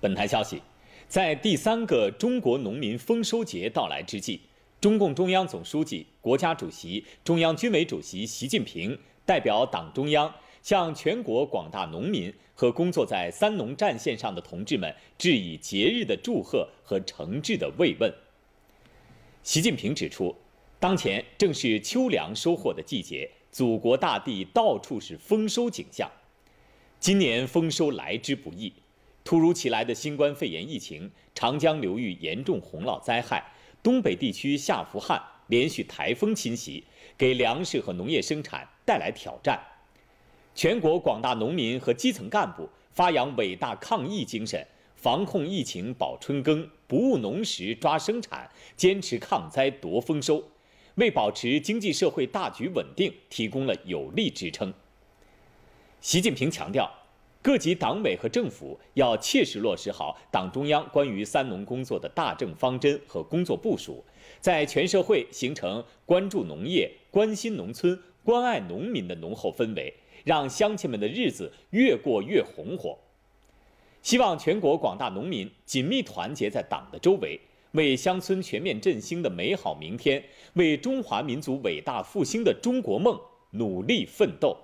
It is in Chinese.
本台消息，在第三个中国农民丰收节到来之际，中共中央总书记、国家主席、中央军委主席习近平代表党中央，向全国广大农民和工作在三农战线上的同志们致以节日的祝贺和诚挚的慰问。习近平指出，当前正是秋粮收获的季节，祖国大地到处是丰收景象。今年丰收来之不易。突如其来的新冠肺炎疫情、长江流域严重洪涝灾害、东北地区下伏旱、连续台风侵袭，给粮食和农业生产带来挑战。全国广大农民和基层干部发扬伟大抗疫精神，防控疫情保春耕，不误农时抓生产，坚持抗灾夺丰收，为保持经济社会大局稳定提供了有力支撑。习近平强调。各级党委和政府要切实落实好党中央关于“三农”工作的大政方针和工作部署，在全社会形成关注农业、关心农村、关爱农民的浓厚氛围，让乡亲们的日子越过越红火。希望全国广大农民紧密团结在党的周围，为乡村全面振兴的美好明天，为中华民族伟大复兴的中国梦努力奋斗。